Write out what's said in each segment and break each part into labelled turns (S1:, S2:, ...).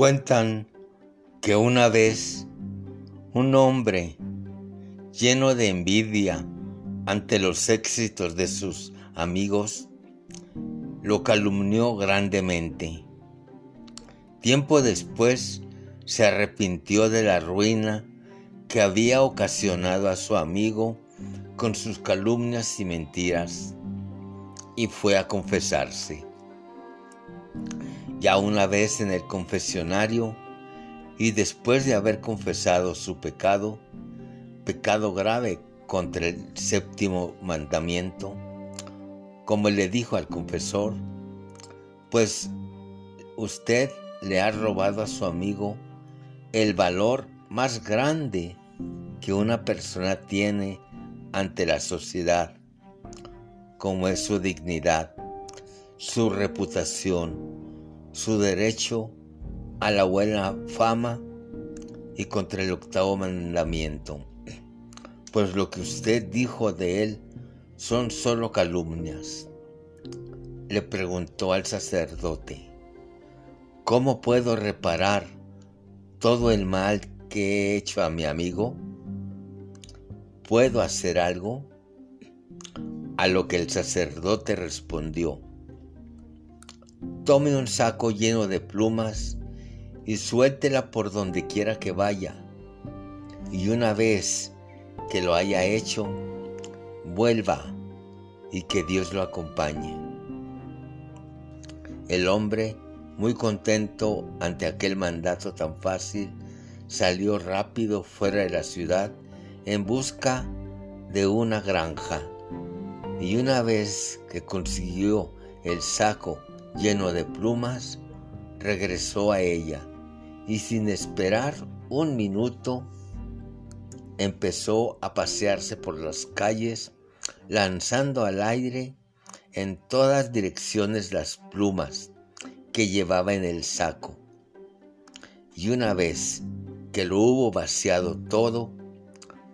S1: Cuentan que una vez un hombre lleno de envidia ante los éxitos de sus amigos lo calumnió grandemente. Tiempo después se arrepintió de la ruina que había ocasionado a su amigo con sus calumnias y mentiras y fue a confesarse. Ya una vez en el confesionario y después de haber confesado su pecado, pecado grave contra el séptimo mandamiento, como le dijo al confesor, pues usted le ha robado a su amigo el valor más grande que una persona tiene ante la sociedad, como es su dignidad, su reputación, su derecho a la buena fama y contra el octavo mandamiento. Pues lo que usted dijo de él son solo calumnias. Le preguntó al sacerdote, ¿cómo puedo reparar todo el mal que he hecho a mi amigo? ¿Puedo hacer algo? A lo que el sacerdote respondió, Tome un saco lleno de plumas y suéltela por donde quiera que vaya. Y una vez que lo haya hecho, vuelva y que Dios lo acompañe. El hombre, muy contento ante aquel mandato tan fácil, salió rápido fuera de la ciudad en busca de una granja. Y una vez que consiguió el saco lleno de plumas, regresó a ella y sin esperar un minuto empezó a pasearse por las calles lanzando al aire en todas direcciones las plumas que llevaba en el saco. Y una vez que lo hubo vaciado todo,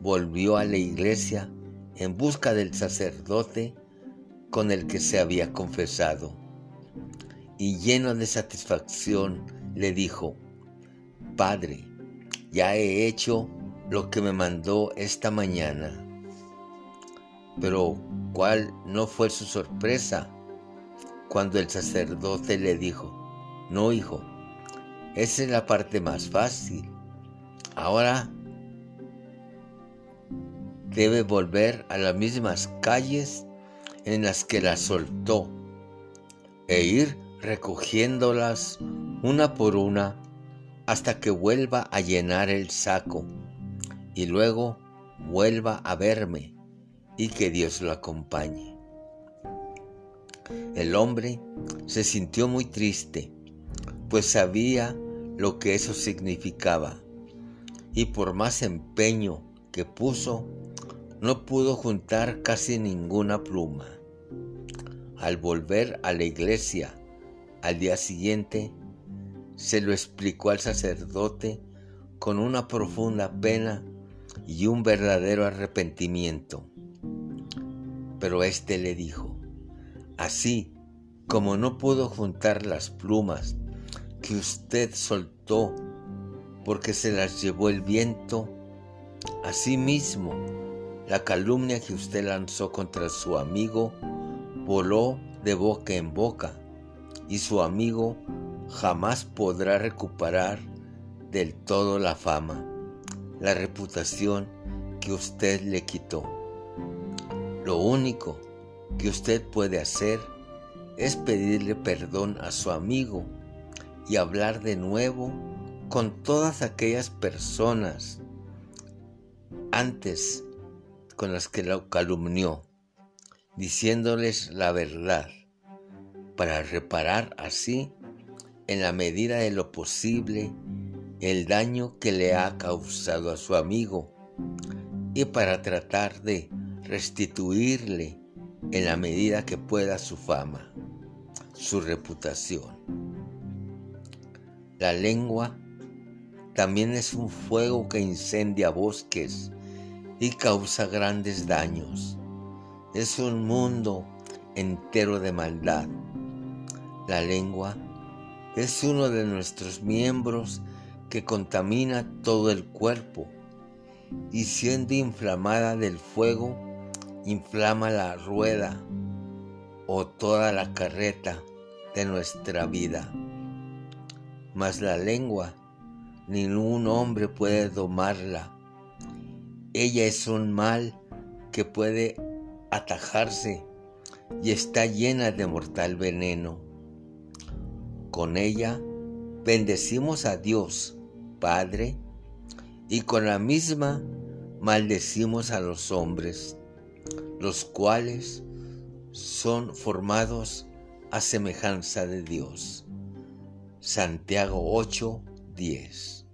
S1: volvió a la iglesia en busca del sacerdote con el que se había confesado y lleno de satisfacción le dijo, Padre, ya he hecho lo que me mandó esta mañana. Pero ¿cuál no fue su sorpresa cuando el sacerdote le dijo, no hijo, esa es la parte más fácil. Ahora debe volver a las mismas calles en las que la soltó e ir recogiéndolas una por una hasta que vuelva a llenar el saco y luego vuelva a verme y que Dios lo acompañe. El hombre se sintió muy triste, pues sabía lo que eso significaba, y por más empeño que puso, no pudo juntar casi ninguna pluma. Al volver a la iglesia al día siguiente se lo explicó al sacerdote con una profunda pena y un verdadero arrepentimiento. Pero éste le dijo, así como no pudo juntar las plumas que usted soltó porque se las llevó el viento, asimismo la calumnia que usted lanzó contra su amigo voló de boca en boca y su amigo jamás podrá recuperar del todo la fama, la reputación que usted le quitó. Lo único que usted puede hacer es pedirle perdón a su amigo y hablar de nuevo con todas aquellas personas antes con las que lo calumnió, diciéndoles la verdad para reparar así, en la medida de lo posible, el daño que le ha causado a su amigo y para tratar de restituirle en la medida que pueda su fama, su reputación. La lengua también es un fuego que incendia bosques y causa grandes daños. Es un mundo entero de maldad la lengua es uno de nuestros miembros que contamina todo el cuerpo y siendo inflamada del fuego, inflama la rueda o toda la carreta de nuestra vida. Mas la lengua, ningún hombre puede domarla. Ella es un mal que puede atajarse y está llena de mortal veneno. Con ella bendecimos a Dios, Padre, y con la misma maldecimos a los hombres, los cuales son formados a semejanza de Dios. Santiago 8, 10.